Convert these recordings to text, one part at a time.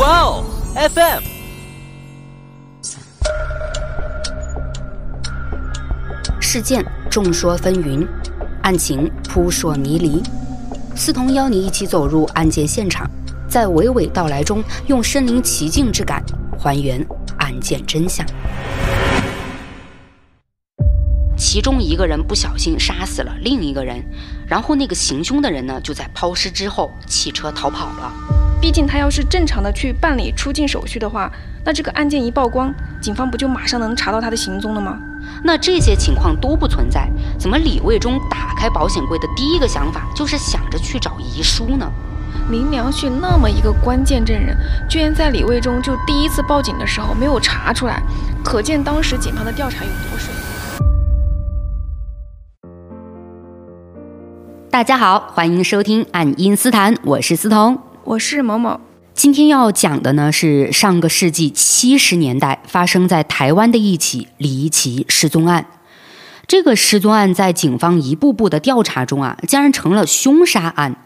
哇哦，FM。事件众说纷纭，案情扑朔迷离。思彤邀你一起走入案件现场，在娓娓道来中，用身临其境之感还原案件真相。其中一个人不小心杀死了另一个人，然后那个行凶的人呢，就在抛尸之后弃车逃跑了。毕竟他要是正常的去办理出境手续的话，那这个案件一曝光，警方不就马上能查到他的行踪了吗？那这些情况都不存在，怎么李卫忠打开保险柜的第一个想法就是想着去找遗书呢？林良旭那么一个关键证人，居然在李卫忠就第一次报警的时候没有查出来，可见当时警方的调查有多水。大家好，欢迎收听《爱因斯坦》，我是思彤，我是某某。今天要讲的呢是上个世纪七十年代发生在台湾的一起离奇失踪案。这个失踪案在警方一步步的调查中啊，竟然成了凶杀案。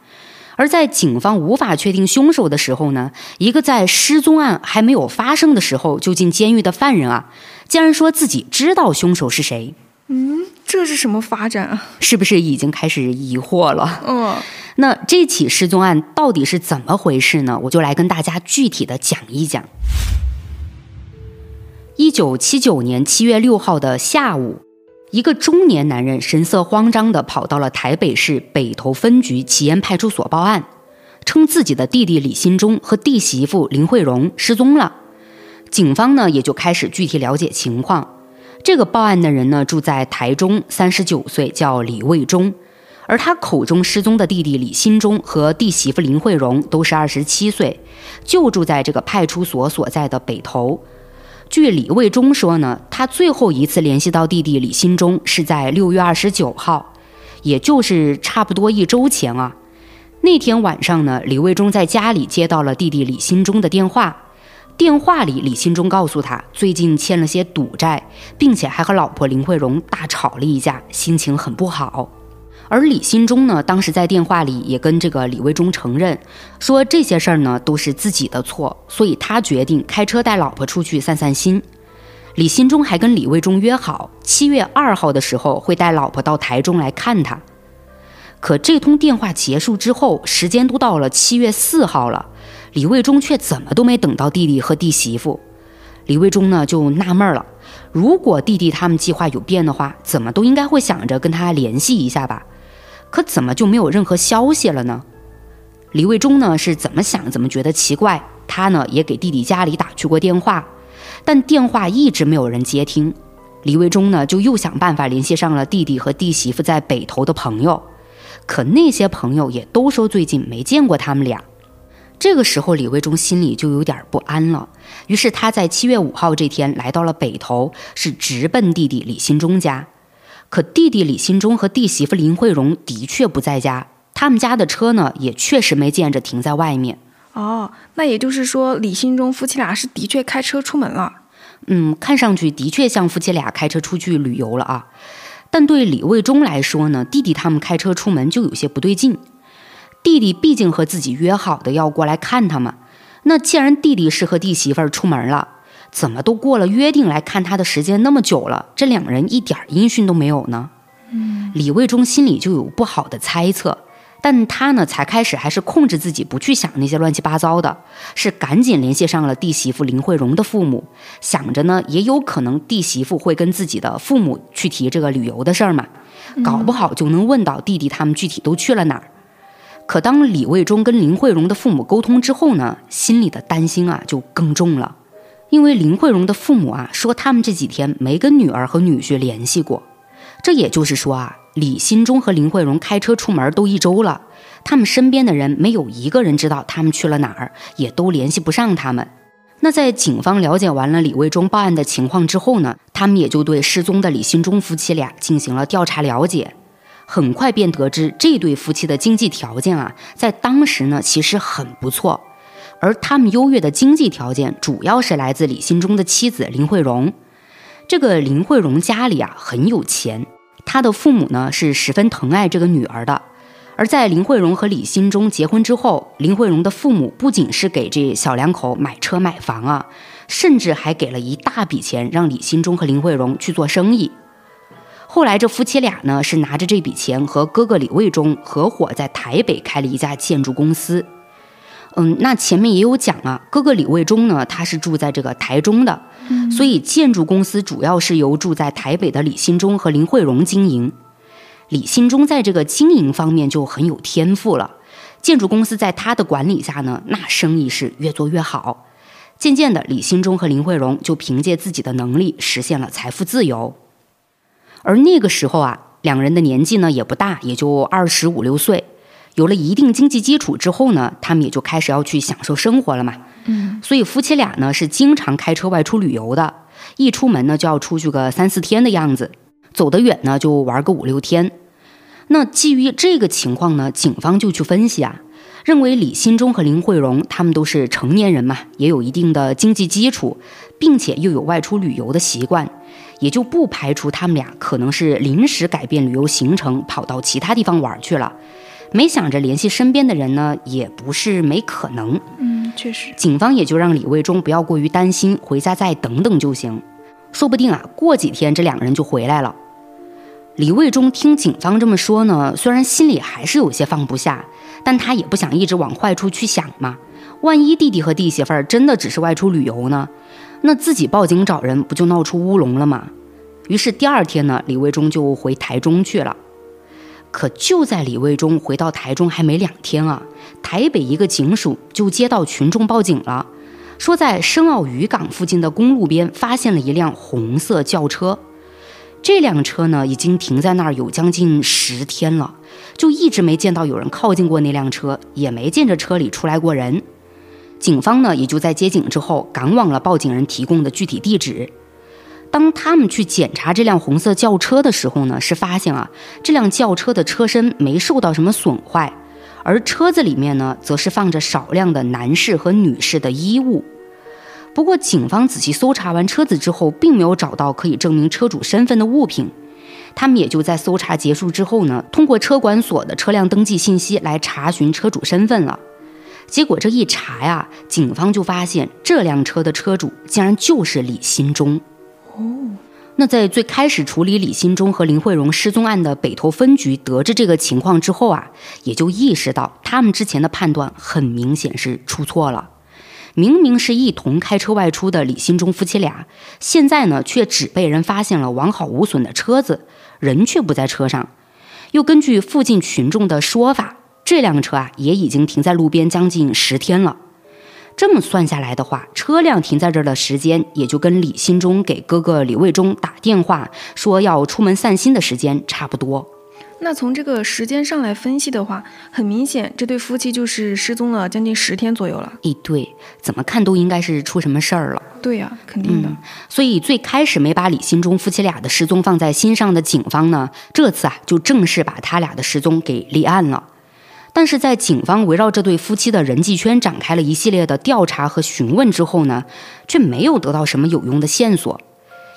而在警方无法确定凶手的时候呢，一个在失踪案还没有发生的时候就进监狱的犯人啊，竟然说自己知道凶手是谁。嗯，这是什么发展啊？是不是已经开始疑惑了？嗯。那这起失踪案到底是怎么回事呢？我就来跟大家具体的讲一讲。一九七九年七月六号的下午，一个中年男人神色慌张地跑到了台北市北投分局旗烟派出所报案，称自己的弟弟李新忠和弟媳妇林慧荣失踪了。警方呢也就开始具体了解情况。这个报案的人呢住在台中，三十九岁，叫李卫忠。而他口中失踪的弟弟李新忠和弟媳妇林慧荣都是二十七岁，就住在这个派出所所在的北头。据李卫忠说呢，他最后一次联系到弟弟李新忠是在六月二十九号，也就是差不多一周前啊。那天晚上呢，李卫忠在家里接到了弟弟李新忠的电话，电话里李新忠告诉他最近欠了些赌债，并且还和老婆林慧荣大吵了一架，心情很不好。而李新忠呢，当时在电话里也跟这个李卫忠承认，说这些事儿呢都是自己的错，所以他决定开车带老婆出去散散心。李新忠还跟李卫忠约好，七月二号的时候会带老婆到台中来看他。可这通电话结束之后，时间都到了七月四号了，李卫忠却怎么都没等到弟弟和弟媳妇。李卫忠呢就纳闷了，如果弟弟他们计划有变的话，怎么都应该会想着跟他联系一下吧。可怎么就没有任何消息了呢？李卫忠呢是怎么想怎么觉得奇怪，他呢也给弟弟家里打去过电话，但电话一直没有人接听。李卫忠呢就又想办法联系上了弟弟和弟媳妇在北头的朋友，可那些朋友也都说最近没见过他们俩。这个时候，李卫忠心里就有点不安了，于是他在七月五号这天来到了北头，是直奔弟弟李新忠家。可弟弟李新忠和弟媳妇林慧荣的确不在家，他们家的车呢也确实没见着停在外面。哦，那也就是说李新忠夫妻俩是的确开车出门了。嗯，看上去的确像夫妻俩开车出去旅游了啊。但对李卫忠来说呢，弟弟他们开车出门就有些不对劲。弟弟毕竟和自己约好的要过来看他们，那既然弟弟是和弟媳妇出门了。怎么都过了约定来看他的时间那么久了，这两人一点音讯都没有呢？嗯，李卫忠心里就有不好的猜测，但他呢才开始还是控制自己不去想那些乱七八糟的，是赶紧联系上了弟媳妇林慧荣的父母，想着呢也有可能弟媳妇会跟自己的父母去提这个旅游的事儿嘛，搞不好就能问到弟弟他们具体都去了哪儿。可当李卫忠跟林慧荣的父母沟通之后呢，心里的担心啊就更重了。因为林慧荣的父母啊说，他们这几天没跟女儿和女婿联系过，这也就是说啊，李新忠和林慧荣开车出门都一周了，他们身边的人没有一个人知道他们去了哪儿，也都联系不上他们。那在警方了解完了李卫忠报案的情况之后呢，他们也就对失踪的李新忠夫妻俩进行了调查了解，很快便得知这对夫妻的经济条件啊，在当时呢其实很不错。而他们优越的经济条件，主要是来自李新忠的妻子林慧荣。这个林慧荣家里啊很有钱，他的父母呢是十分疼爱这个女儿的。而在林慧荣和李新忠结婚之后，林慧荣的父母不仅是给这小两口买车买房啊，甚至还给了一大笔钱让李新忠和林慧荣去做生意。后来这夫妻俩呢是拿着这笔钱和哥哥李卫忠合伙在台北开了一家建筑公司。嗯，那前面也有讲啊，哥哥李卫忠呢他是住在这个台中的，所以建筑公司主要是由住在台北的李新忠和林慧荣经营。李新忠在这个经营方面就很有天赋了，建筑公司在他的管理下呢，那生意是越做越好。渐渐的，李新忠和林慧荣就凭借自己的能力实现了财富自由。而那个时候啊，两人的年纪呢也不大，也就二十五六岁。有了一定经济基础之后呢，他们也就开始要去享受生活了嘛。嗯，所以夫妻俩呢是经常开车外出旅游的，一出门呢就要出去个三四天的样子。走得远呢，就玩个五六天。那基于这个情况呢，警方就去分析啊，认为李新忠和林慧荣他们都是成年人嘛，也有一定的经济基础，并且又有外出旅游的习惯，也就不排除他们俩可能是临时改变旅游行程，跑到其他地方玩去了。没想着联系身边的人呢，也不是没可能。嗯，确实，警方也就让李卫忠不要过于担心，回家再等等就行，说不定啊，过几天这两个人就回来了。李卫忠听警方这么说呢，虽然心里还是有些放不下，但他也不想一直往坏处去想嘛。万一弟弟和弟媳妇儿真的只是外出旅游呢，那自己报警找人不就闹出乌龙了吗？于是第二天呢，李卫忠就回台中去了。可就在李卫忠回到台中还没两天啊，台北一个警署就接到群众报警了，说在深澳渔港附近的公路边发现了一辆红色轿车。这辆车呢，已经停在那儿有将近十天了，就一直没见到有人靠近过那辆车，也没见着车里出来过人。警方呢，也就在接警之后赶往了报警人提供的具体地址。当他们去检查这辆红色轿车的时候呢，是发现啊，这辆轿车的车身没受到什么损坏，而车子里面呢，则是放着少量的男士和女士的衣物。不过，警方仔细搜查完车子之后，并没有找到可以证明车主身份的物品。他们也就在搜查结束之后呢，通过车管所的车辆登记信息来查询车主身份了。结果这一查呀，警方就发现这辆车的车主竟然就是李新忠。哦，那在最开始处理李新忠和林慧荣失踪案的北投分局得知这个情况之后啊，也就意识到他们之前的判断很明显是出错了。明明是一同开车外出的李新忠夫妻俩，现在呢却只被人发现了完好无损的车子，人却不在车上。又根据附近群众的说法，这辆车啊也已经停在路边将近十天了。这么算下来的话，车辆停在这儿的时间，也就跟李新忠给哥哥李卫忠打电话说要出门散心的时间差不多。那从这个时间上来分析的话，很明显，这对夫妻就是失踪了将近十天左右了。诶，对，怎么看都应该是出什么事儿了。对呀、肯定的。嗯，所以最开始没把李新忠夫妻俩的失踪放在心上的警方呢，这次啊就正式把他俩的失踪给立案了。但是在警方围绕这对夫妻的人际圈展开了一系列的调查和询问之后呢，却没有得到什么有用的线索。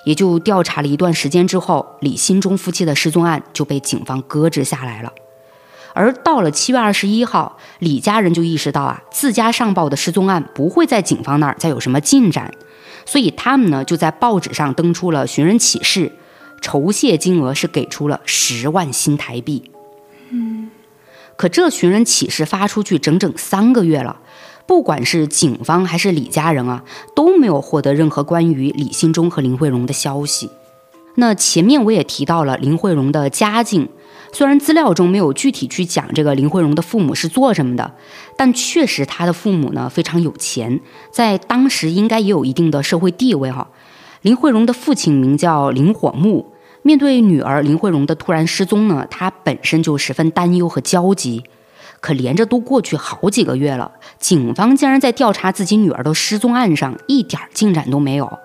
也就调查了一段时间之后，李新忠夫妻的失踪案就被警方搁置下来了。而到了七月二十一号，李家人就意识到啊，自家上报的失踪案不会在警方那儿再有什么进展，所以他们呢就在报纸上登出了寻人启事，酬谢金额是给出了十万新台币。嗯，可这寻人启事发出去整整三个月了，不管是警方还是李家人啊，都没有获得任何关于李新忠和林慧荣的消息。那前面我也提到了林慧荣的家境，虽然资料中没有具体去讲这个林慧荣的父母是做什么的，但确实她的父母呢非常有钱，在当时应该也有一定的社会地位哈。林慧荣的父亲名叫林火木，面对女儿林慧荣的突然失踪呢，他本身就十分担忧和焦急。可连着都过去好几个月了，警方竟然在调查自己女儿的失踪案上一点进展都没有，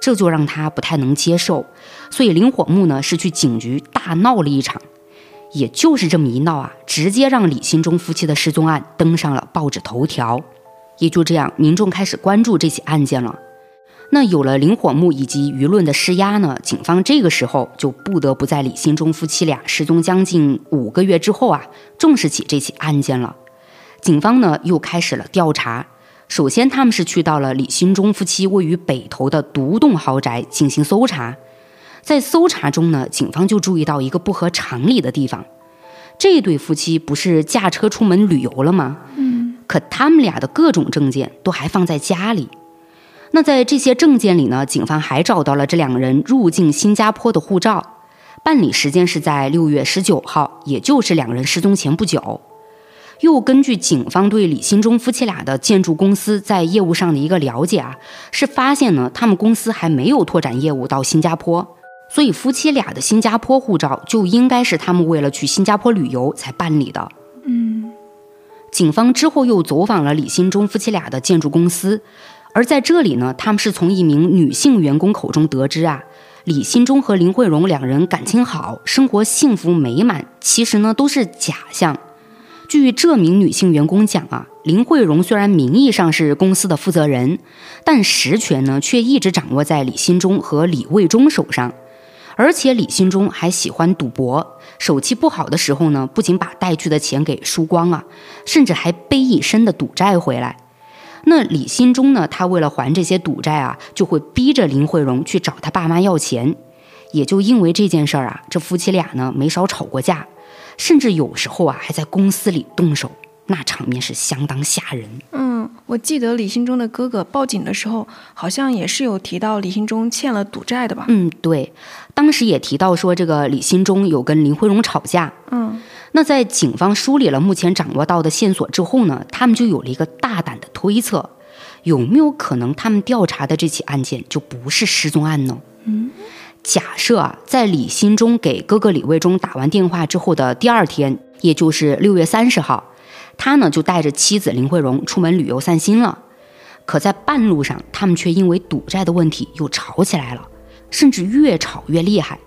这就让他不太能接受。所以林火木呢是去警局大闹了一场，也就是这么一闹啊，直接让李新忠夫妻的失踪案登上了报纸头条。也就这样，民众开始关注这起案件了。那有了林火木以及舆论的施压呢，警方这个时候就不得不在李新忠夫妻俩失踪将近五个月之后啊，重视起这起案件了。警方呢又开始了调查。首先，他们是去到了李新忠夫妻位于北头的独栋豪宅进行搜查。在搜查中呢，警方就注意到一个不合常理的地方：这对夫妻不是驾车出门旅游了吗？嗯，可他们俩的各种证件都还放在家里。那在这些证件里呢，警方还找到了这两个人入境新加坡的护照，办理时间是在六月十九号，也就是两人失踪前不久。又根据警方对李新忠夫妻俩的建筑公司在业务上的一个了解啊，是发现呢，他们公司还没有拓展业务到新加坡，所以夫妻俩的新加坡护照就应该是他们为了去新加坡旅游才办理的。嗯，警方之后又走访了李新忠夫妻俩的建筑公司。而在这里呢，他们是从一名女性员工口中得知啊，李新忠和林慧荣两人感情好，生活幸福美满，其实呢都是假象。据这名女性员工讲啊，林慧荣虽然名义上是公司的负责人，但实权呢却一直掌握在李新忠和李卫忠手上。而且李新忠还喜欢赌博，手气不好的时候呢，不仅把带去的钱给输光啊，甚至还背一身的赌债回来。那李新忠呢？他为了还这些赌债啊，就会逼着林慧荣去找他爸妈要钱。也就因为这件事儿啊，这夫妻俩呢没少吵过架，甚至有时候啊还在公司里动手，那场面是相当吓人。嗯，我记得李新忠的哥哥报警的时候，好像也是有提到李新忠欠了赌债的吧？嗯，对，当时也提到说这个李新忠有跟林慧荣吵架。嗯。那在警方梳理了目前掌握到的线索之后呢，他们就有了一个大胆的推测：有没有可能他们调查的这起案件就不是失踪案呢？嗯，假设啊，在李新忠给哥哥李卫忠打完电话之后的第二天，也就是六月三十号，他呢就带着妻子林慧荣出门旅游散心了。可在半路上，他们却因为赌债的问题又吵起来了，甚至越吵越厉害，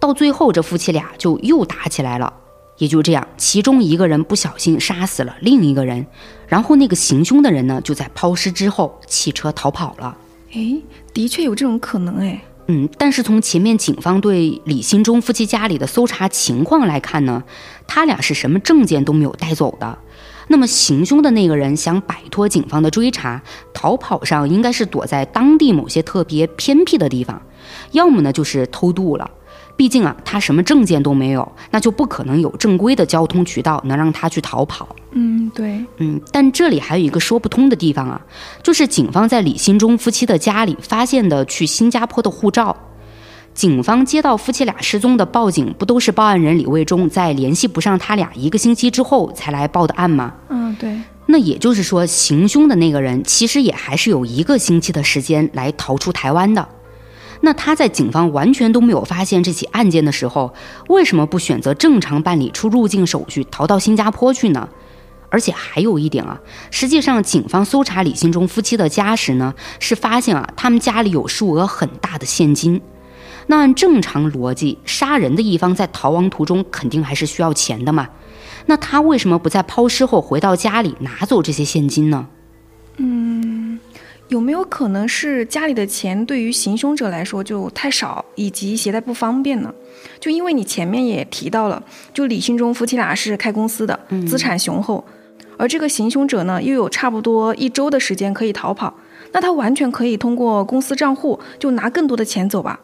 到最后这夫妻俩就又打起来了。也就这样，其中一个人不小心杀死了另一个人，然后那个行凶的人呢，就在抛尸之后弃车逃跑了。诶，的确有这种可能诶。嗯，但是从前面警方对李新忠夫妻家里的搜查情况来看呢，他俩是什么证件都没有带走的。那么行凶的那个人想摆脱警方的追查，逃跑上应该是躲在当地某些特别偏僻的地方，要么呢就是偷渡了。毕竟啊，他什么证件都没有，那就不可能有正规的交通渠道能让他去逃跑。嗯，对，嗯，但这里还有一个说不通的地方啊，就是警方在李新忠夫妻的家里发现的去新加坡的护照。警方接到夫妻俩失踪的报警，不都是报案人李卫忠在联系不上他俩一个星期之后才来报的案吗？嗯，对。那也就是说，行凶的那个人其实也还是有一个星期的时间来逃出台湾的。那他在警方完全都没有发现这起案件的时候，为什么不选择正常办理出入境手续，逃到新加坡去呢？而且还有一点啊，实际上警方搜查李新忠夫妻的家时呢，是发现啊，他们家里有数额很大的现金。那按正常逻辑，杀人的一方在逃亡途中肯定还是需要钱的嘛？那他为什么不在抛尸后回到家里拿走这些现金呢？嗯。有没有可能是家里的钱对于行凶者来说就太少，以及携带不方便呢？就因为你前面也提到了，就李新忠夫妻俩是开公司的，资产雄厚，而这个行凶者呢又有差不多一周的时间可以逃跑，那他完全可以通过公司账户就拿更多的钱走吧。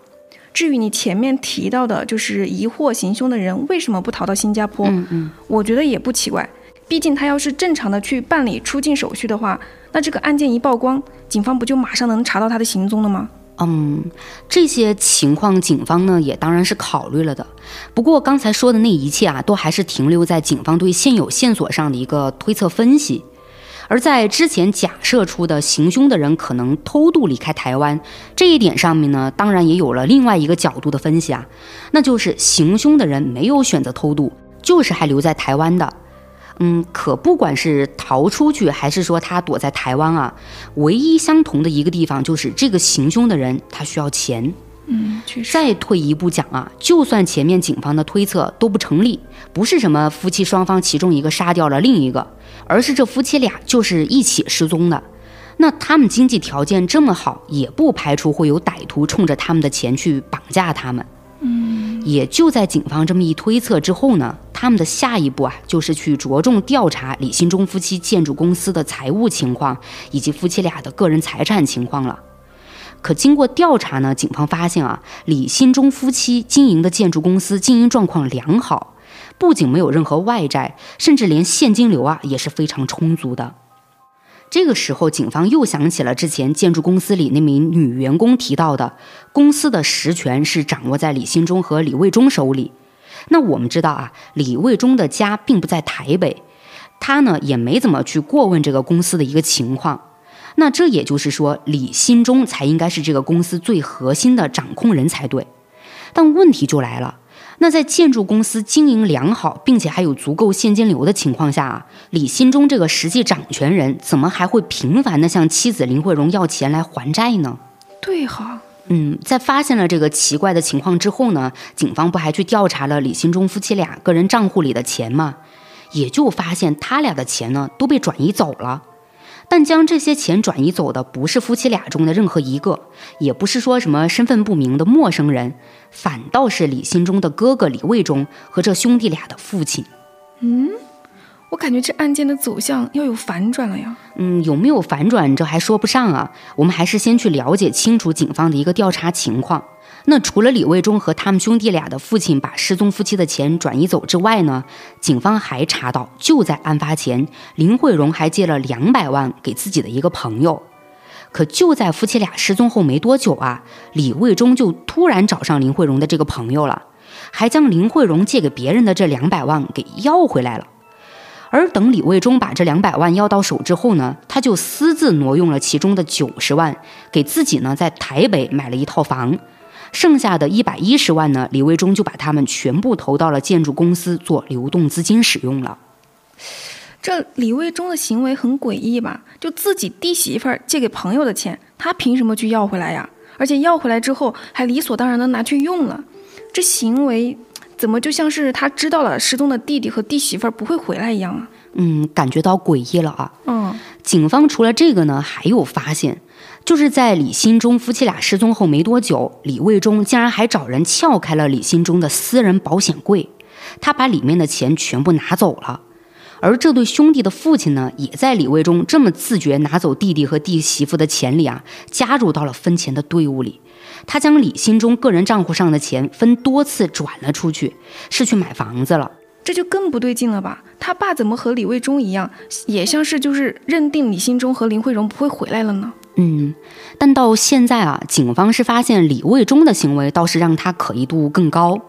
至于你前面提到的，就是疑惑行凶的人为什么不逃到新加坡，嗯嗯，我觉得也不奇怪。毕竟他要是正常的去办理出境手续的话，那这个案件一曝光，警方不就马上能查到他的行踪了吗？嗯，这些情况警方呢也当然是考虑了的。不过刚才说的那一切啊，都还是停留在警方对现有线索上的一个推测分析。而在之前假设出的行凶的人可能偷渡离开台湾这一点上面呢，当然也有了另外一个角度的分析啊，那就是行凶的人没有选择偷渡，就是还留在台湾的。嗯，可不管是逃出去，还是说他躲在台湾啊，唯一相同的一个地方就是这个行凶的人他需要钱。嗯，确实。再退一步讲啊，就算前面警方的推测都不成立，不是什么夫妻双方其中一个杀掉了另一个，而是这夫妻俩就是一起失踪的，那他们经济条件这么好，也不排除会有歹徒冲着他们的钱去绑架他们。嗯，也就在警方这么一推测之后呢，他们的下一步啊，就是去着重调查李新忠夫妻建筑公司的财务情况以及夫妻俩的个人财产情况了。可经过调查呢，警方发现啊，李新忠夫妻经营的建筑公司经营状况良好，不仅没有任何外债，甚至连现金流啊也是非常充足的。这个时候，警方又想起了之前建筑公司里那名女员工提到的，公司的实权是掌握在李新忠和李卫忠手里。那我们知道啊，李卫忠的家并不在台北，他呢也没怎么去过问这个公司的一个情况。那这也就是说，李新忠才应该是这个公司最核心的掌控人才对。但问题就来了。那在建筑公司经营良好，并且还有足够现金流的情况下啊，李新忠这个实际掌权人怎么还会频繁的向妻子林慧荣要钱来还债呢？对哈，嗯，在发现了这个奇怪的情况之后呢，警方不还去调查了李新忠夫妻俩个人账户里的钱吗？也就发现他俩的钱呢都被转移走了。但将这些钱转移走的不是夫妻俩中的任何一个，也不是说什么身份不明的陌生人，反倒是李新忠的哥哥李卫忠和这兄弟俩的父亲。嗯，我感觉这案件的走向要有反转了呀。嗯，有没有反转这还说不上啊，我们还是先去了解清楚警方的一个调查情况。那除了李卫忠和他们兄弟俩的父亲把失踪夫妻的钱转移走之外呢，警方还查到，就在案发前，林慧荣还借了两百万给自己的一个朋友。可就在夫妻俩失踪后没多久啊，李卫忠就突然找上林慧荣的这个朋友了，还将林慧荣借给别人的这两百万给要回来了。而等李卫忠把这两百万要到手之后呢，他就私自挪用了其中的九十万，给自己呢在台北买了一套房。剩下的一百一十万呢，李卫忠就把他们全部投到了建筑公司做流动资金使用了。这李卫忠的行为很诡异吧？就自己弟媳妇儿借给朋友的钱，他凭什么去要回来呀？而且要回来之后还理所当然的拿去用了，这行为怎么就像是他知道了失踪的弟弟和弟媳妇儿不会回来一样啊？嗯，感觉到诡异了啊。嗯，警方除了这个呢，还有发现。就是在李新忠夫妻俩失踪后没多久，李卫忠竟然还找人撬开了李新忠的私人保险柜，他把里面的钱全部拿走了。而这对兄弟的父亲呢，也在李卫忠这么自觉拿走弟弟和弟媳妇的钱里啊，加入到了分钱的队伍里。他将李新忠个人账户上的钱分多次转了出去，是去买房子了。这就更不对劲了吧？他爸怎么和李卫忠一样，也像是就是认定李新忠和林慧荣不会回来了呢？嗯，但到现在啊，警方是发现李卫忠的行为倒是让他可疑度更高。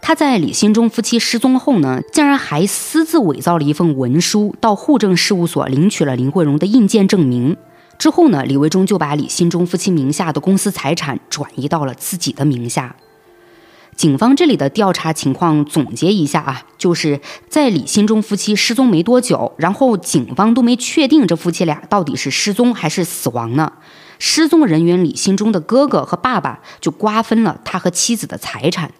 他在李新忠夫妻失踪后呢，竟然还私自伪造了一份文书，到户政事务所领取了林慧荣的印鉴证明。之后呢，李卫忠就把李新忠夫妻名下的公司财产转移到了自己的名下。警方这里的调查情况总结一下啊，就是在李新忠夫妻失踪没多久，然后警方都没确定这夫妻俩到底是失踪还是死亡呢。失踪人员李新忠的哥哥和爸爸就瓜分了他和妻子的财产，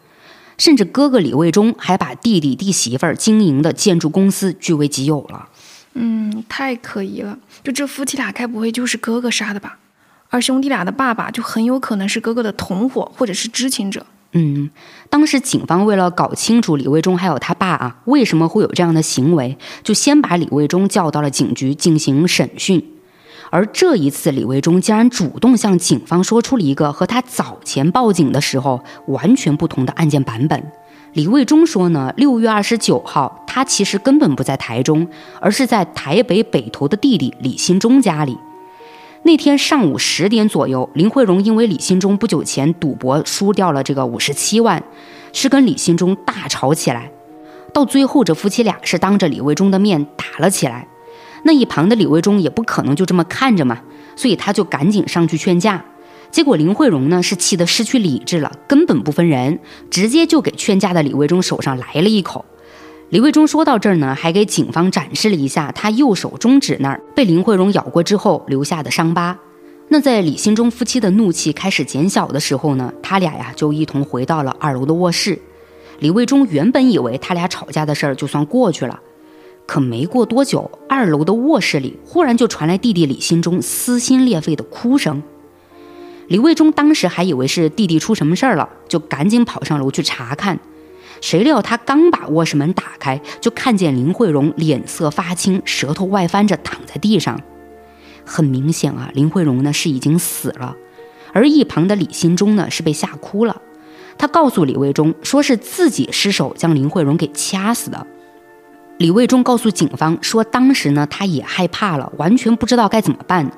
甚至哥哥李卫忠还把弟弟弟媳妇儿经营的建筑公司据为己有了。嗯，太可疑了。就这夫妻俩该不会就是哥哥杀的吧？而兄弟俩的爸爸就很有可能是哥哥的同伙或者是知情者。嗯，当时警方为了搞清楚李卫忠还有他爸啊为什么会有这样的行为，就先把李卫忠叫到了警局进行审讯。而这一次，李卫忠竟然主动向警方说出了一个和他早前报警的时候完全不同的案件版本。李卫忠说呢，六月二十九号，他其实根本不在台中，而是在台北北投的弟弟李新忠家里。那天上午十点左右，林慧荣因为李新忠不久前赌博输掉了这个五十七万，是跟李新忠大吵起来。到最后，这夫妻俩是当着李卫忠的面打了起来。那一旁的李卫忠也不可能就这么看着嘛，所以他就赶紧上去劝架。结果林慧荣呢是气得失去理智了，根本不分人，直接就给劝架的李卫忠手上来了一口。李卫忠说到这儿呢，还给警方展示了一下他右手中指那儿被林慧荣咬过之后留下的伤疤。那在李新忠夫妻的怒气开始减小的时候呢，他俩呀就一同回到了二楼的卧室。李卫忠原本以为他俩吵架的事儿就算过去了，可没过多久，二楼的卧室里忽然就传来弟弟李新忠撕心裂肺的哭声。李卫忠当时还以为是弟弟出什么事儿了，就赶紧跑上楼去查看。谁料他刚把卧室门打开，就看见林慧荣脸色发青，舌头外翻着躺在地上。很明显啊，林慧荣呢是已经死了，而一旁的李新忠呢是被吓哭了。他告诉李卫忠，说是自己失手将林慧荣给掐死的。李卫忠告诉警方说，当时呢，他也害怕了，完全不知道该怎么办。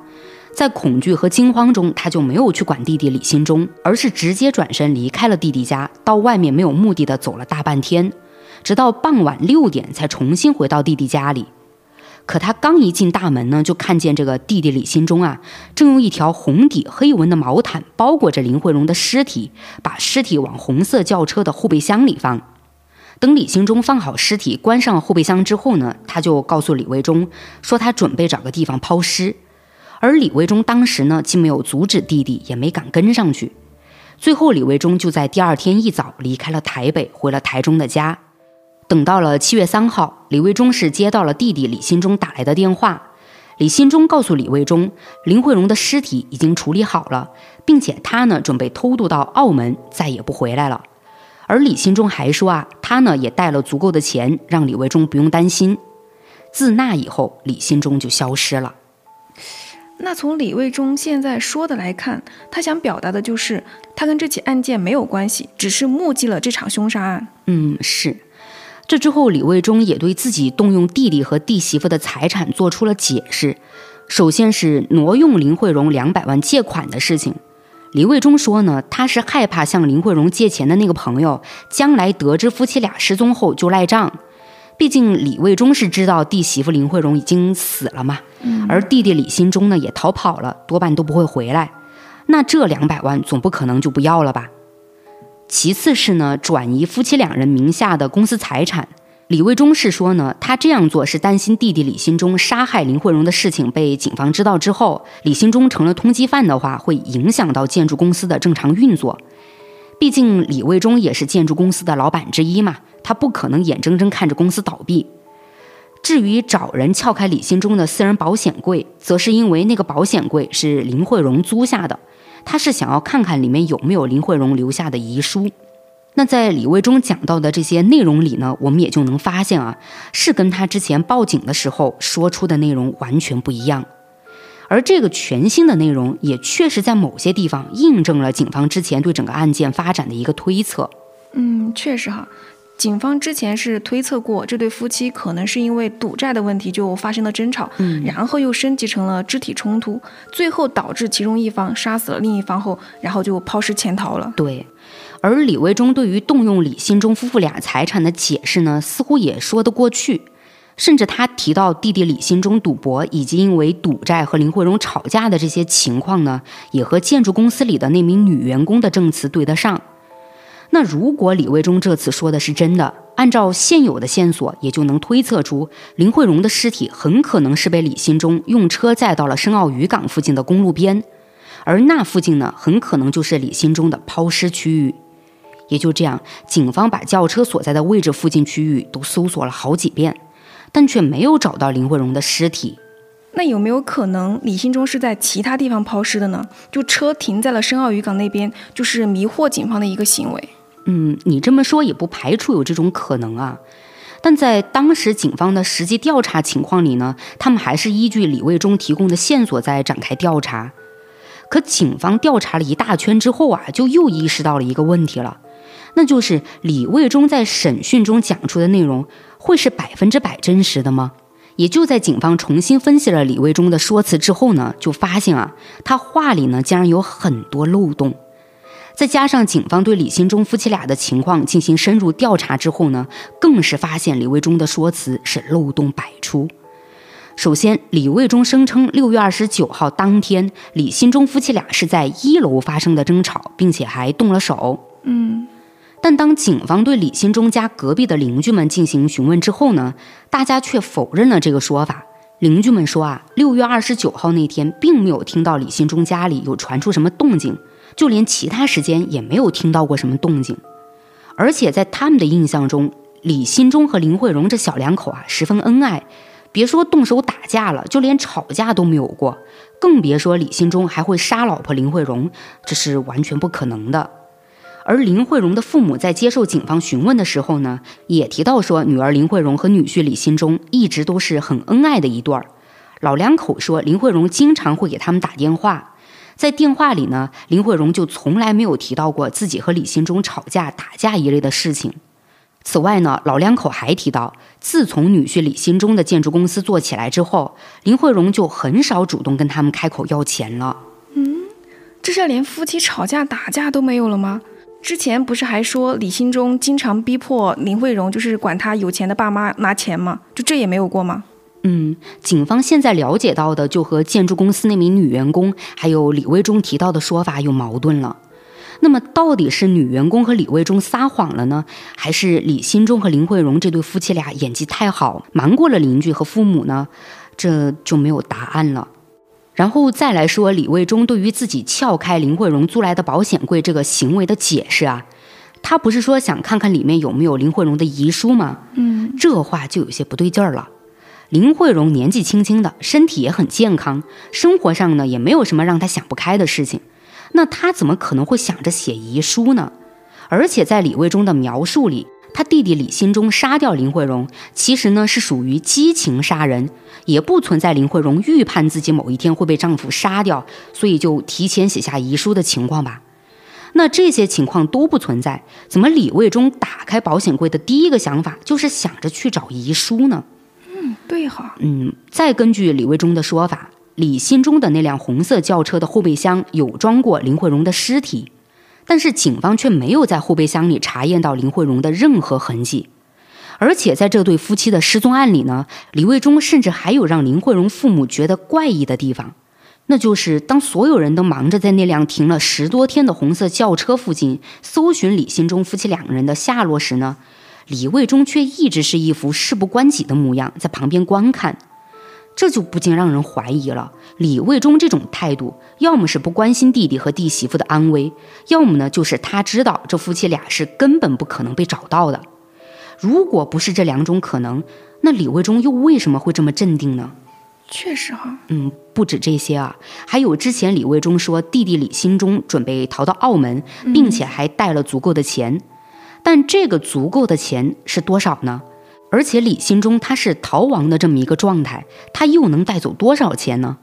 在恐惧和惊慌中，他就没有去管弟弟李新忠，而是直接转身离开了弟弟家，到外面没有目的的走了大半天，直到傍晚六点才重新回到弟弟家里。可他刚一进大门呢，就看见这个弟弟李新忠啊，正用一条红底黑纹的毛毯包裹着林慧荣的尸体，把尸体往红色轿车的后备箱里放。等李兴忠放好尸体，关上后备箱之后呢，他就告诉李卫忠说他准备找个地方抛尸。而李卫忠当时呢，既没有阻止弟弟，也没敢跟上去。最后，李卫忠就在第二天一早离开了台北，回了台中的家。等到了七月三号，李卫忠是接到了弟弟李新忠打来的电话。李新忠告诉李卫忠，林慧荣的尸体已经处理好了，并且他呢准备偷渡到澳门，再也不回来了。而李新忠还说啊，他呢也带了足够的钱，让李卫忠不用担心。自那以后，李新忠就消失了。那从李卫忠现在说的来看，他想表达的就是他跟这起案件没有关系，只是目击了这场凶杀案。嗯，是。这之后，李卫忠也对自己动用弟弟和弟媳妇的财产做出了解释。首先是挪用林慧荣两百万借款的事情。李卫忠说呢，他是害怕向林慧荣借钱的那个朋友将来得知夫妻俩失踪后就赖账。毕竟李卫忠是知道弟媳妇林慧荣已经死了嘛，而弟弟李新忠呢也逃跑了，多半都不会回来。那这两百万总不可能就不要了吧？其次是呢，转移夫妻两人名下的公司财产。李卫忠是说呢，他这样做是担心弟弟李新忠杀害林慧荣的事情被警方知道之后，李新忠成了通缉犯的话，会影响到建筑公司的正常运作。毕竟李卫忠也是建筑公司的老板之一嘛，他不可能眼睁睁看着公司倒闭。至于找人撬开李新忠的私人保险柜，则是因为那个保险柜是林慧荣租下的，他是想要看看里面有没有林慧荣留下的遗书。那在李卫忠讲到的这些内容里呢，我们也就能发现啊，是跟他之前报警的时候说出的内容完全不一样。而这个全新的内容，也确实在某些地方印证了警方之前对整个案件发展的一个推测。嗯，确实哈，警方之前是推测过这对夫妻可能是因为赌债的问题就发生了争吵，嗯，然后又升级成了肢体冲突，最后导致其中一方杀死了另一方后，然后就抛尸潜逃了。对。而李卫忠对于动用李新忠夫妇俩财产的解释呢，似乎也说得过去，甚至他提到弟弟李新忠赌博以及因为赌债和林慧荣吵架的这些情况呢，也和建筑公司里的那名女员工的证词对得上。那如果李卫忠这次说的是真的，按照现有的线索，也就能推测出林慧荣的尸体很可能是被李新忠用车载到了深澳渔港附近的公路边，而那附近呢，很可能就是李新忠的抛尸区域。也就这样，警方把轿车所在的位置附近区域都搜索了好几遍，但却没有找到林慧荣的尸体。那有没有可能李新忠是在其他地方抛尸的呢？就车停在了深澳渔港那边，就是迷惑警方的一个行为。嗯，你这么说也不排除有这种可能啊。但在当时警方的实际调查情况里呢，他们还是依据李卫忠提供的线索在展开调查。可警方调查了一大圈之后啊，就又意识到了一个问题了。那就是李卫忠在审讯中讲出的内容会是百分之百真实的吗？也就在警方重新分析了李卫忠的说辞之后呢，就发现啊，他话里呢竟然有很多漏洞。再加上警方对李新忠夫妻俩的情况进行深入调查之后呢，更是发现李卫忠的说辞是漏洞百出。首先，李卫忠声称六月二十九号当天，李新忠夫妻俩是在一楼发生的争吵，并且还动了手。嗯。但当警方对李新忠家隔壁的邻居们进行询问之后呢，大家却否认了这个说法。邻居们说啊，六月二十九号那天并没有听到李新忠家里有传出什么动静，就连其他时间也没有听到过什么动静。而且在他们的印象中，李新忠和林慧荣这小两口啊，十分恩爱，别说动手打架了，就连吵架都没有过，更别说李新忠还会杀老婆林慧荣，这是完全不可能的。而林慧荣的父母在接受警方询问的时候呢，也提到说，女儿林慧荣和女婿李新忠一直都是很恩爱的一对儿。老两口说，林慧荣经常会给他们打电话，在电话里呢，林慧荣就从来没有提到过自己和李新忠吵架、打架一类的事情。此外呢，老两口还提到，自从女婿李新忠的建筑公司做起来之后，林慧荣就很少主动跟他们开口要钱了。嗯，这下连夫妻吵架打架都没有了吗？之前不是还说李新忠经常逼迫林慧荣，就是管他有钱的爸妈拿钱吗？就这也没有过吗？嗯，警方现在了解到的就和建筑公司那名女员工还有李卫忠提到的说法有矛盾了。那么到底是女员工和李卫忠撒谎了呢，还是李新忠和林慧荣这对夫妻俩演技太好，瞒过了邻居和父母呢？这就没有答案了。然后再来说李卫忠对于自己撬开林慧荣租来的保险柜这个行为的解释啊，他不是说想看看里面有没有林慧荣的遗书吗？嗯，这话就有些不对劲儿了。林慧荣年纪轻轻的，身体也很健康，生活上呢也没有什么让他想不开的事情。那他怎么可能会想着写遗书呢？而且在李卫忠的描述里，他弟弟李新忠杀掉林慧荣，其实呢是属于激情杀人，也不存在林慧荣预判自己某一天会被丈夫杀掉，所以就提前写下遗书的情况吧？那这些情况都不存在，怎么李卫忠打开保险柜的第一个想法就是想着去找遗书呢？嗯，对哈。嗯，再根据李卫忠的说法。李新忠的那辆红色轿车的后备箱有装过林慧荣的尸体，但是警方却没有在后备箱里查验到林慧荣的任何痕迹。而且在这对夫妻的失踪案里呢，李卫忠甚至还有让林慧荣父母觉得怪异的地方，那就是当所有人都忙着在那辆停了十多天的红色轿车附近搜寻李新忠夫妻两个人的下落时呢，李卫忠却一直是一副事不关己的模样，在旁边观看。这就不禁让人怀疑了，李卫忠这种态度，要么是不关心弟弟和弟媳妇的安危，要么呢就是他知道这夫妻俩是根本不可能被找到的。如果不是这两种可能，那李卫忠又为什么会这么镇定呢？确实哈，嗯，不止这些啊，还有之前李卫忠说弟弟李新忠准备逃到澳门，并且还带了足够的钱，但这个足够的钱是多少呢？而且李新忠他是逃亡的这么一个状态，他又能带走多少钱呢？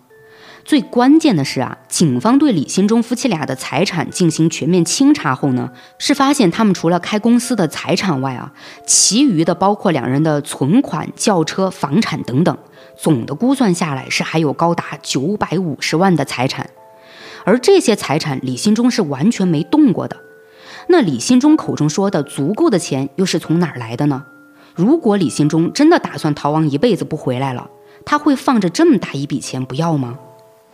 最关键的是啊，警方对李新忠夫妻俩的财产进行全面清查后呢，是发现他们除了开公司的财产外啊，其余的包括两人的存款、轿车、房产等等，总的估算下来是还有高达九百五十万的财产，而这些财产李新忠是完全没动过的。那李新忠口中说的足够的钱又是从哪儿来的呢？如果李新忠真的打算逃亡一辈子不回来了，他会放着这么大一笔钱不要吗？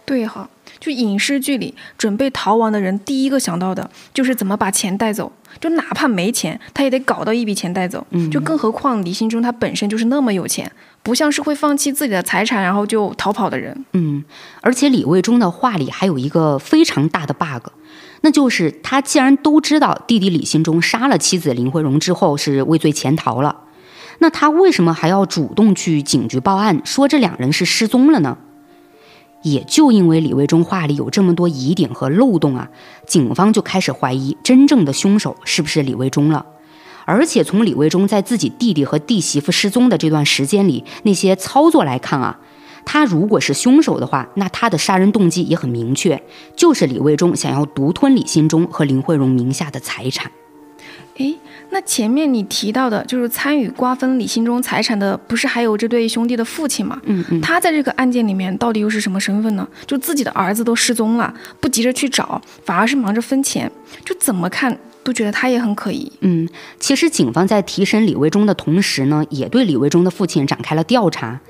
对哈，就影视剧里准备逃亡的人，第一个想到的就是怎么把钱带走，就哪怕没钱，他也得搞到一笔钱带走。嗯，就更何况李新忠他本身就是那么有钱，不像是会放弃自己的财产然后就逃跑的人。嗯，而且李卫忠的话里还有一个非常大的 bug，那就是他既然都知道弟弟李新忠杀了妻子林慧荣之后是畏罪潜逃了。那他为什么还要主动去警局报案，说这两人是失踪了呢？也就因为李卫忠话里有这么多疑点和漏洞啊，警方就开始怀疑真正的凶手是不是李卫忠了。而且从李卫忠在自己弟弟和弟媳妇失踪的这段时间里那些操作来看啊，他如果是凶手的话，那他的杀人动机也很明确，就是李卫忠想要独吞李新忠和林慧荣名下的财产。诶，那前面你提到的，就是参与瓜分李新忠财产的，不是还有这对兄弟的父亲吗？嗯嗯，他在这个案件里面到底又是什么身份呢？就自己的儿子都失踪了，不急着去找，反而是忙着分钱，就怎么看都觉得他也很可疑。嗯，其实警方在提审李卫忠的同时呢，也对李卫忠的父亲展开了调查。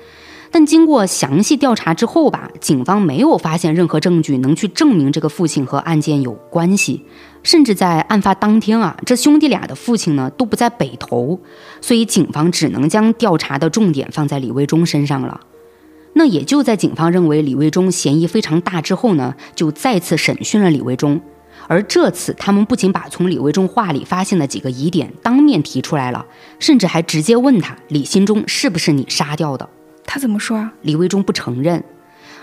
但经过详细调查之后吧，警方没有发现任何证据能去证明这个父亲和案件有关系。甚至在案发当天啊，这兄弟俩的父亲呢都不在北头，所以警方只能将调查的重点放在李卫忠身上了。那也就在警方认为李卫忠嫌疑非常大之后呢，就再次审讯了李卫忠。而这次，他们不仅把从李卫忠话里发现的几个疑点当面提出来了，甚至还直接问他李新忠是不是你杀掉的？他怎么说啊？李卫忠不承认。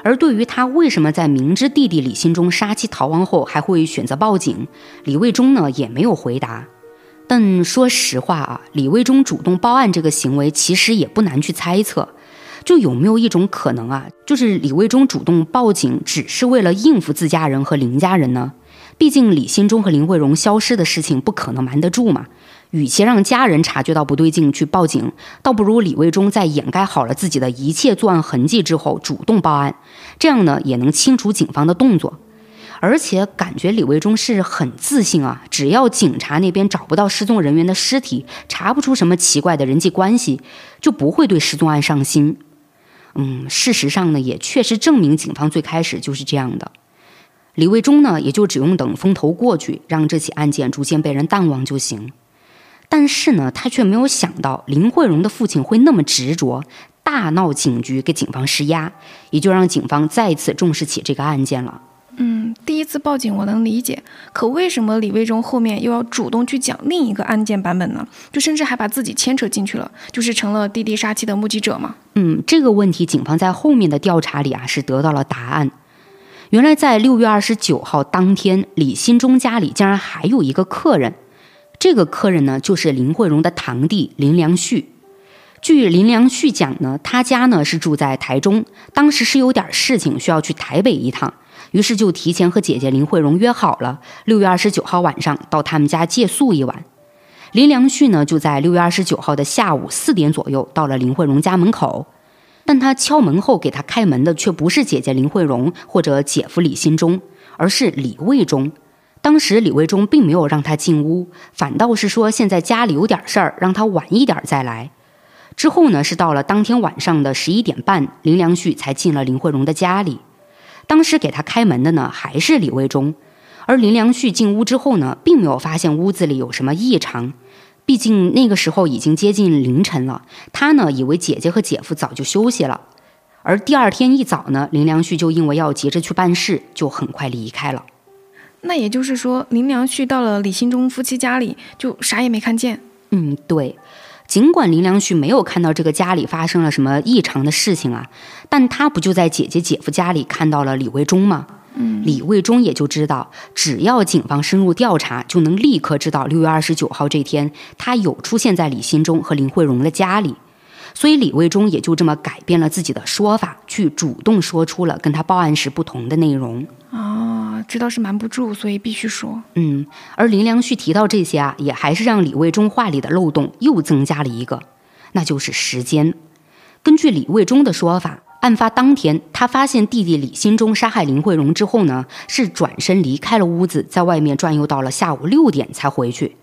而对于他为什么在明知弟弟李新忠杀妻逃亡后还会选择报警，李卫忠呢也没有回答。但说实话啊，李卫忠主动报案这个行为其实也不难去猜测。就有没有一种可能啊，就是李卫忠主动报警只是为了应付自家人和林家人呢？毕竟李新忠和林慧荣消失的事情不可能瞒得住嘛。与其让家人察觉到不对劲去报警，倒不如李卫忠在掩盖好了自己的一切作案痕迹之后主动报案，这样呢也能清除警方的动作。而且感觉李卫忠是很自信啊，只要警察那边找不到失踪人员的尸体，查不出什么奇怪的人际关系，就不会对失踪案上心。嗯，事实上呢，也确实证明警方最开始就是这样的。李卫忠呢，也就只用等风头过去，让这起案件逐渐被人淡忘就行。但是呢，他却没有想到林慧荣的父亲会那么执着，大闹警局给警方施压，也就让警方再次重视起这个案件了。嗯，第一次报警我能理解，可为什么李卫忠后面又要主动去讲另一个案件版本呢？就甚至还把自己牵扯进去了，就是成了滴滴杀妻的目击者吗？嗯，这个问题警方在后面的调查里啊是得到了答案。原来在六月二十九号当天，李新忠家里竟然还有一个客人，这个客人呢就是林慧荣的堂弟林良旭。据林良旭讲呢，他家呢是住在台中，当时是有点事情需要去台北一趟。于是就提前和姐姐林慧荣约好了，六月二十九号晚上到他们家借宿一晚。林良旭呢就在六月二十九号的下午四点左右到了林慧荣家门口，但他敲门后给他开门的却不是姐姐林慧荣或者姐夫李新忠，而是李卫忠。当时李卫忠并没有让他进屋，反倒是说现在家里有点事儿，让他晚一点再来。之后呢是到了当天晚上的十一点半，林良旭才进了林慧荣的家里。当时给他开门的呢，还是李卫忠，而林良旭进屋之后呢，并没有发现屋子里有什么异常，毕竟那个时候已经接近凌晨了。他呢，以为姐姐和姐夫早就休息了，而第二天一早呢，林良旭就因为要急着去办事，就很快离开了。那也就是说，林良旭到了李新忠夫妻家里，就啥也没看见。嗯，对。尽管林良旭没有看到这个家里发生了什么异常的事情啊，但他不就在姐姐姐夫家里看到了李卫忠吗？嗯，李卫忠也就知道，只要警方深入调查，就能立刻知道六月二十九号这天他有出现在李新忠和林慧荣的家里，所以李卫忠也就这么改变了自己的说法，去主动说出了跟他报案时不同的内容。啊，知道是瞒不住，所以必须说。嗯，而林良旭提到这些啊，也还是让李卫忠话里的漏洞又增加了一个，那就是时间。根据李卫忠的说法，案发当天他发现弟弟李新忠杀害林慧荣之后呢，是转身离开了屋子，在外面转悠到了下午六点才回去。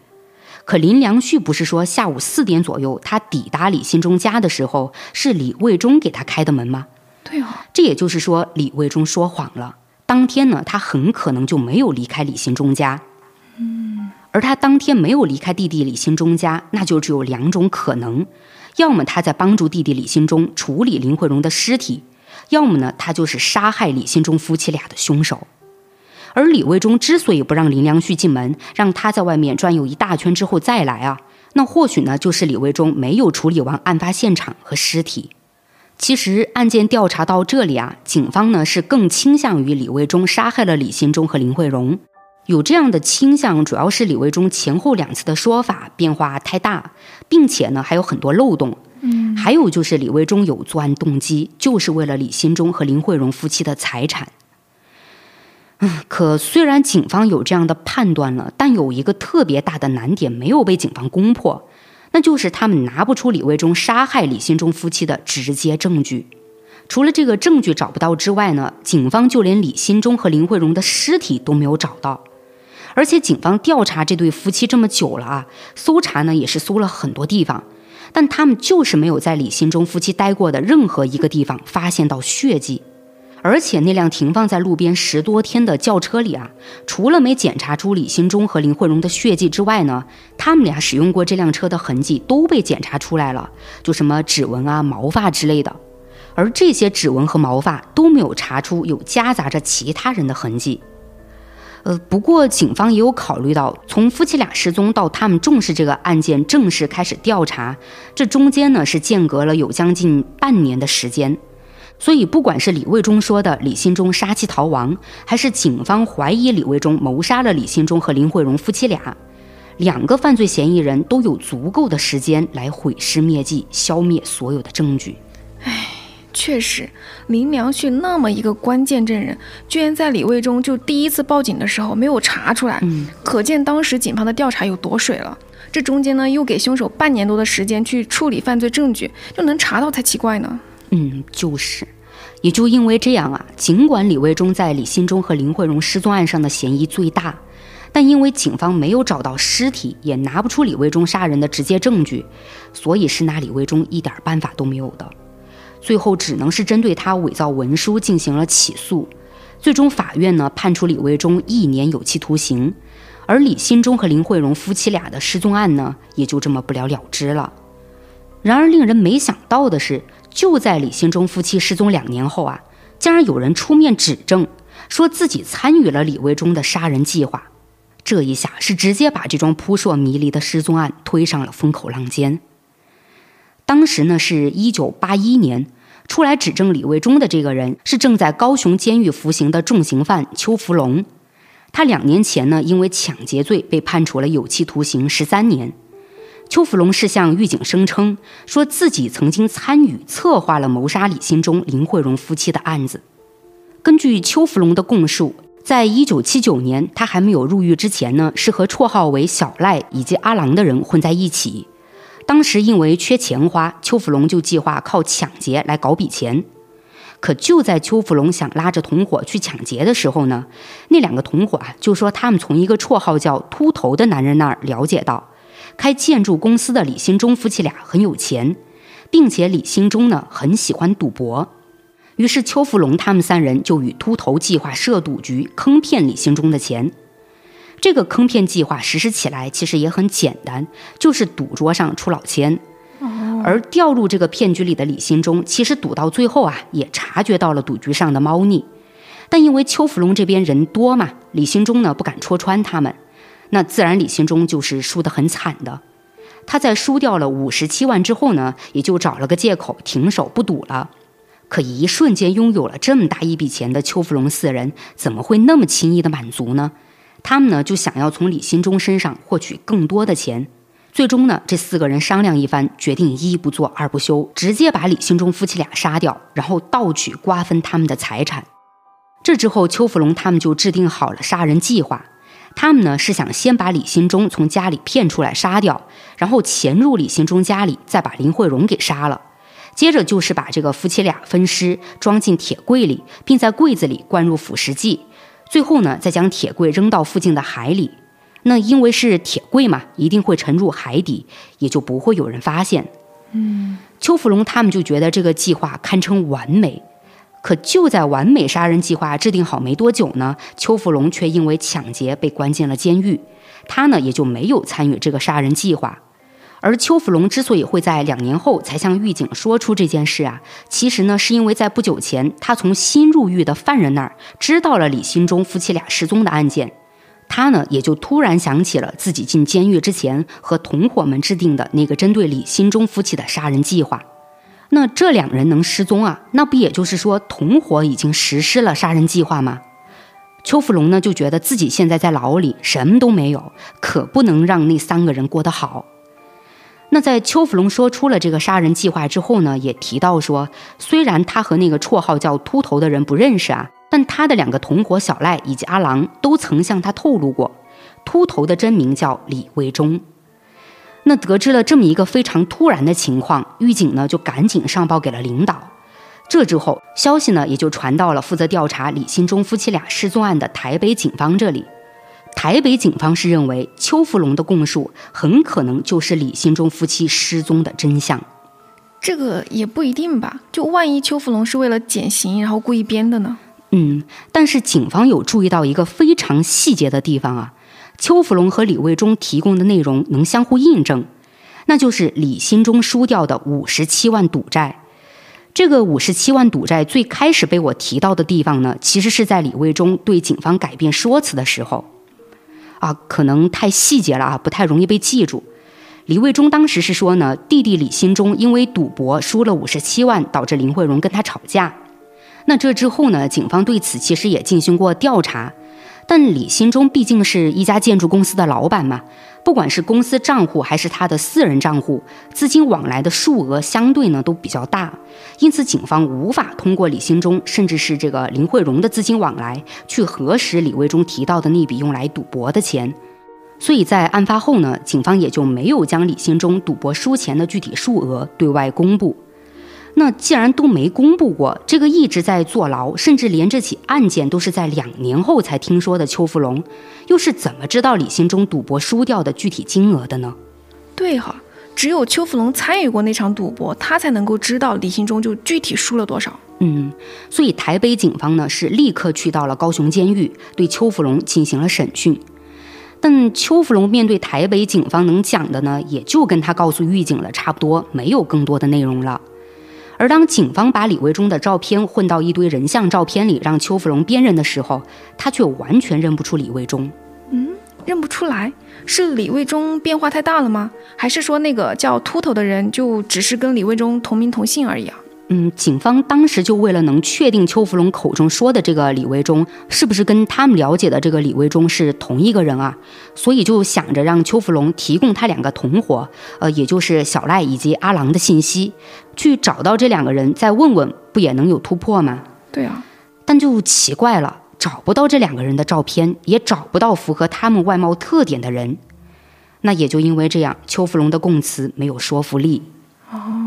可林良旭不是说下午四点左右他抵达李新忠家的时候，是李卫忠给他开的门吗？对哦，这也就是说李卫忠说谎了。当天呢，他很可能就没有离开李新忠家。嗯，而他当天没有离开弟弟李新忠家，那就只有两种可能：要么他在帮助弟弟李新忠处理林慧荣的尸体，要么呢，他就是杀害李新忠夫妻俩的凶手。而李卫忠之所以不让林良旭进门，让他在外面转悠一大圈之后再来啊，那或许呢，就是李卫忠没有处理完案发现场和尸体。其实案件调查到这里啊，警方呢是更倾向于李卫忠杀害了李新忠和林慧荣。有这样的倾向，主要是李卫忠前后两次的说法变化太大，并且呢还有很多漏洞。嗯，还有就是李卫忠有作案动机，就是为了李新忠和林慧荣夫妻的财产。嗯，可虽然警方有这样的判断了，但有一个特别大的难点没有被警方攻破。那就是他们拿不出李卫忠杀害李新忠夫妻的直接证据，除了这个证据找不到之外呢，警方就连李新忠和林慧荣的尸体都没有找到。而且警方调查这对夫妻这么久了啊，搜查呢也是搜了很多地方，但他们就是没有在李新忠夫妻待过的任何一个地方发现到血迹。而且那辆停放在路边十多天的轿车里啊，除了没检查出李新忠和林慧荣的血迹之外呢，他们俩使用过这辆车的痕迹都被检查出来了，就什么指纹啊、毛发之类的。而这些指纹和毛发都没有查出有夹杂着其他人的痕迹。呃，不过警方也有考虑到，从夫妻俩失踪到他们重视这个案件，正式开始调查，这中间呢是间隔了有将近半年的时间。所以，不管是李卫忠说的李新忠杀妻逃亡，还是警方怀疑李卫忠谋杀了李新忠和林慧荣夫妻俩，两个犯罪嫌疑人都有足够的时间来毁尸灭迹，消灭所有的证据。唉，确实，林良旭那么一个关键证人，居然在李卫忠就第一次报警的时候没有查出来，嗯，可见当时警方的调查有多水了。这中间呢，又给凶手半年多的时间去处理犯罪证据，就能查到才奇怪呢。嗯，就是，也就因为这样啊，尽管李卫忠在李新忠和林慧荣失踪案上的嫌疑最大，但因为警方没有找到尸体，也拿不出李卫忠杀人的直接证据，所以是拿李卫忠一点办法都没有的。最后只能是针对他伪造文书进行了起诉，最终法院呢判处李卫忠一年有期徒刑，而李新忠和林慧荣夫妻俩的失踪案呢也就这么不了了之了。然而令人没想到的是。就在李新忠夫妻失踪两年后啊，竟然有人出面指证，说自己参与了李卫忠的杀人计划。这一下是直接把这桩扑朔迷离的失踪案推上了风口浪尖。当时呢是一九八一年，出来指证李卫忠的这个人是正在高雄监狱服刑的重刑犯邱福龙。他两年前呢因为抢劫罪被判处了有期徒刑十三年。邱福龙是向狱警声称，说自己曾经参与策划了谋杀李新忠、林慧荣夫妻的案子。根据邱福龙的供述，在一九七九年，他还没有入狱之前呢，是和绰号为小赖以及阿郎的人混在一起。当时因为缺钱花，邱福龙就计划靠抢劫来搞笔钱。可就在邱福龙想拉着同伙去抢劫的时候呢，那两个同伙啊就说他们从一个绰号叫“秃头”的男人那儿了解到。开建筑公司的李新忠夫妻俩很有钱，并且李新忠呢很喜欢赌博，于是邱福龙他们三人就与秃头计划设赌局，坑骗李新忠的钱。这个坑骗计划实施起来其实也很简单，就是赌桌上出老千。而掉入这个骗局里的李新忠，其实赌到最后啊，也察觉到了赌局上的猫腻，但因为邱福龙这边人多嘛，李新忠呢不敢戳穿他们。那自然，李新忠就是输得很惨的。他在输掉了五十七万之后呢，也就找了个借口停手不赌了。可一瞬间拥有了这么大一笔钱的邱福龙四人，怎么会那么轻易的满足呢？他们呢就想要从李新忠身上获取更多的钱。最终呢，这四个人商量一番，决定一不做二不休，直接把李新忠夫妻俩杀掉，然后盗取瓜分他们的财产。这之后，邱福龙他们就制定好了杀人计划。他们呢是想先把李新忠从家里骗出来杀掉，然后潜入李新忠家里，再把林慧荣给杀了。接着就是把这个夫妻俩分尸，装进铁柜里，并在柜子里灌入腐蚀剂。最后呢，再将铁柜扔到附近的海里。那因为是铁柜嘛，一定会沉入海底，也就不会有人发现。嗯，邱福龙他们就觉得这个计划堪称完美。可就在完美杀人计划制定好没多久呢，邱福龙却因为抢劫被关进了监狱，他呢也就没有参与这个杀人计划。而邱福龙之所以会在两年后才向狱警说出这件事啊，其实呢是因为在不久前，他从新入狱的犯人那儿知道了李新忠夫妻俩失踪的案件，他呢也就突然想起了自己进监狱之前和同伙们制定的那个针对李新忠夫妻的杀人计划。那这两人能失踪啊？那不也就是说同伙已经实施了杀人计划吗？邱福龙呢就觉得自己现在在牢里什么都没有，可不能让那三个人过得好。那在邱福龙说出了这个杀人计划之后呢，也提到说，虽然他和那个绰号叫秃头的人不认识啊，但他的两个同伙小赖以及阿郎都曾向他透露过，秃头的真名叫李卫忠。那得知了这么一个非常突然的情况，狱警呢就赶紧上报给了领导。这之后，消息呢也就传到了负责调查李新忠夫妻俩失踪案的台北警方这里。台北警方是认为邱福龙的供述很可能就是李新忠夫妻失踪的真相。这个也不一定吧？就万一邱福龙是为了减刑，然后故意编的呢？嗯，但是警方有注意到一个非常细节的地方啊。邱福龙和李卫忠提供的内容能相互印证，那就是李新忠输掉的五十七万赌债。这个五十七万赌债最开始被我提到的地方呢，其实是在李卫忠对警方改变说辞的时候，啊，可能太细节了啊，不太容易被记住。李卫忠当时是说呢，弟弟李新忠因为赌博输了五十七万，导致林慧荣跟他吵架。那这之后呢，警方对此其实也进行过调查。但李新忠毕竟是一家建筑公司的老板嘛，不管是公司账户还是他的私人账户，资金往来的数额相对呢都比较大，因此警方无法通过李新忠甚至是这个林慧荣的资金往来去核实李卫忠提到的那笔用来赌博的钱，所以在案发后呢，警方也就没有将李新忠赌博输钱的具体数额对外公布。那既然都没公布过，这个一直在坐牢，甚至连这起案件都是在两年后才听说的邱福龙，又是怎么知道李新忠赌博输掉的具体金额的呢？对哈，只有邱福龙参与过那场赌博，他才能够知道李新忠就具体输了多少。嗯，所以台北警方呢是立刻去到了高雄监狱，对邱福龙进行了审讯。但邱福龙面对台北警方能讲的呢，也就跟他告诉狱警了差不多，没有更多的内容了。而当警方把李卫忠的照片混到一堆人像照片里，让邱福龙辨认的时候，他却完全认不出李卫忠。嗯，认不出来，是李卫忠变化太大了吗？还是说那个叫秃头的人就只是跟李卫忠同名同姓而已啊？嗯，警方当时就为了能确定邱福龙口中说的这个李维忠是不是跟他们了解的这个李维忠是同一个人啊，所以就想着让邱福龙提供他两个同伙，呃，也就是小赖以及阿郎的信息，去找到这两个人，再问问，不也能有突破吗？对啊，但就奇怪了，找不到这两个人的照片，也找不到符合他们外貌特点的人，那也就因为这样，邱福龙的供词没有说服力。哦。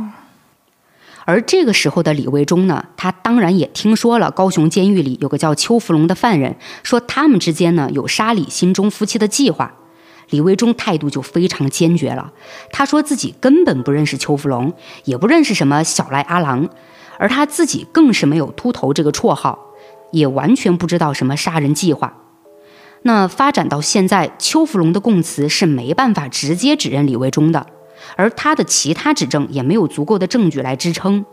而这个时候的李卫忠呢，他当然也听说了高雄监狱里有个叫邱福龙的犯人，说他们之间呢有杀李新忠夫妻的计划。李卫忠态度就非常坚决了，他说自己根本不认识邱福龙，也不认识什么小赖阿郎，而他自己更是没有秃头这个绰号，也完全不知道什么杀人计划。那发展到现在，邱福龙的供词是没办法直接指认李卫忠的。而他的其他指证也没有足够的证据来支撑，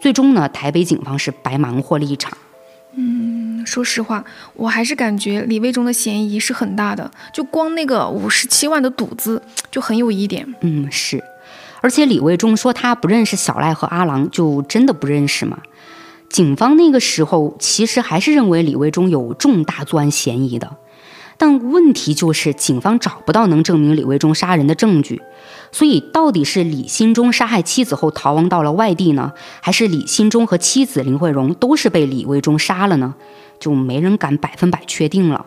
最终呢，台北警方是白忙活了一场。嗯，说实话，我还是感觉李卫忠的嫌疑是很大的，就光那个五十七万的赌资就很有疑点。嗯，是，而且李卫忠说他不认识小赖和阿郎，就真的不认识吗？警方那个时候其实还是认为李卫忠有重大作案嫌疑的。但问题就是，警方找不到能证明李卫忠杀人的证据，所以到底是李新忠杀害妻子后逃亡到了外地呢，还是李新忠和妻子林慧荣都是被李卫忠杀了呢？就没人敢百分百确定了。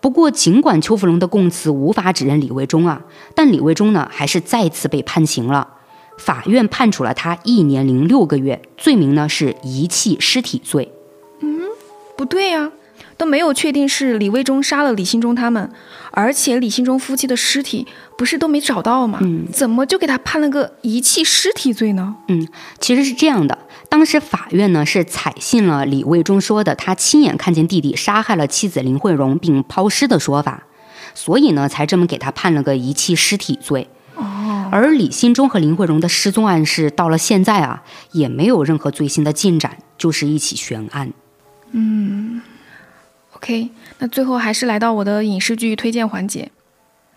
不过，尽管邱福龙的供词无法指认李卫忠啊，但李卫忠呢，还是再次被判刑了。法院判处了他一年零六个月，罪名呢是遗弃尸体罪。嗯，不对呀。都没有确定是李卫忠杀了李新忠他们，而且李新忠夫妻的尸体不是都没找到吗？嗯，怎么就给他判了个遗弃尸体罪呢？嗯，其实是这样的，当时法院呢是采信了李卫忠说的他亲眼看见弟弟杀害了妻子林慧荣并抛尸的说法，所以呢才这么给他判了个遗弃尸体罪。哦，而李新忠和林慧荣的失踪案是到了现在啊也没有任何最新的进展，就是一起悬案。嗯。OK，那最后还是来到我的影视剧推荐环节。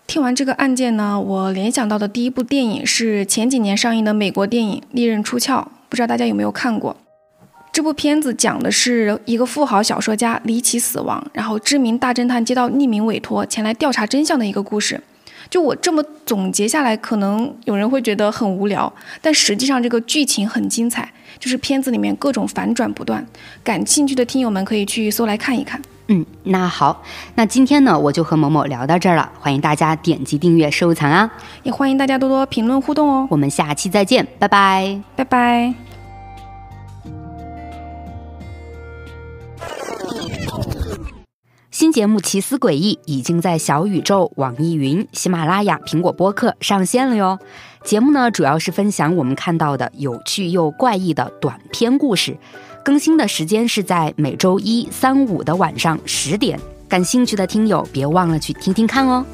听完这个案件呢，我联想到的第一部电影是前几年上映的美国电影《利刃出鞘》，不知道大家有没有看过？这部片子讲的是一个富豪小说家离奇死亡，然后知名大侦探接到匿名委托前来调查真相的一个故事。就我这么总结下来，可能有人会觉得很无聊，但实际上这个剧情很精彩，就是片子里面各种反转不断。感兴趣的听友们可以去搜来看一看。嗯，那好，那今天呢，我就和某某聊到这儿了。欢迎大家点击订阅、收藏啊，也欢迎大家多多评论互动哦。我们下期再见，拜拜，拜拜。新节目《奇思诡异》已经在小宇宙、网易云、喜马拉雅、苹果播客上线了哟。节目呢，主要是分享我们看到的有趣又怪异的短篇故事。更新的时间是在每周一、三、五的晚上十点，感兴趣的听友别忘了去听听看哦。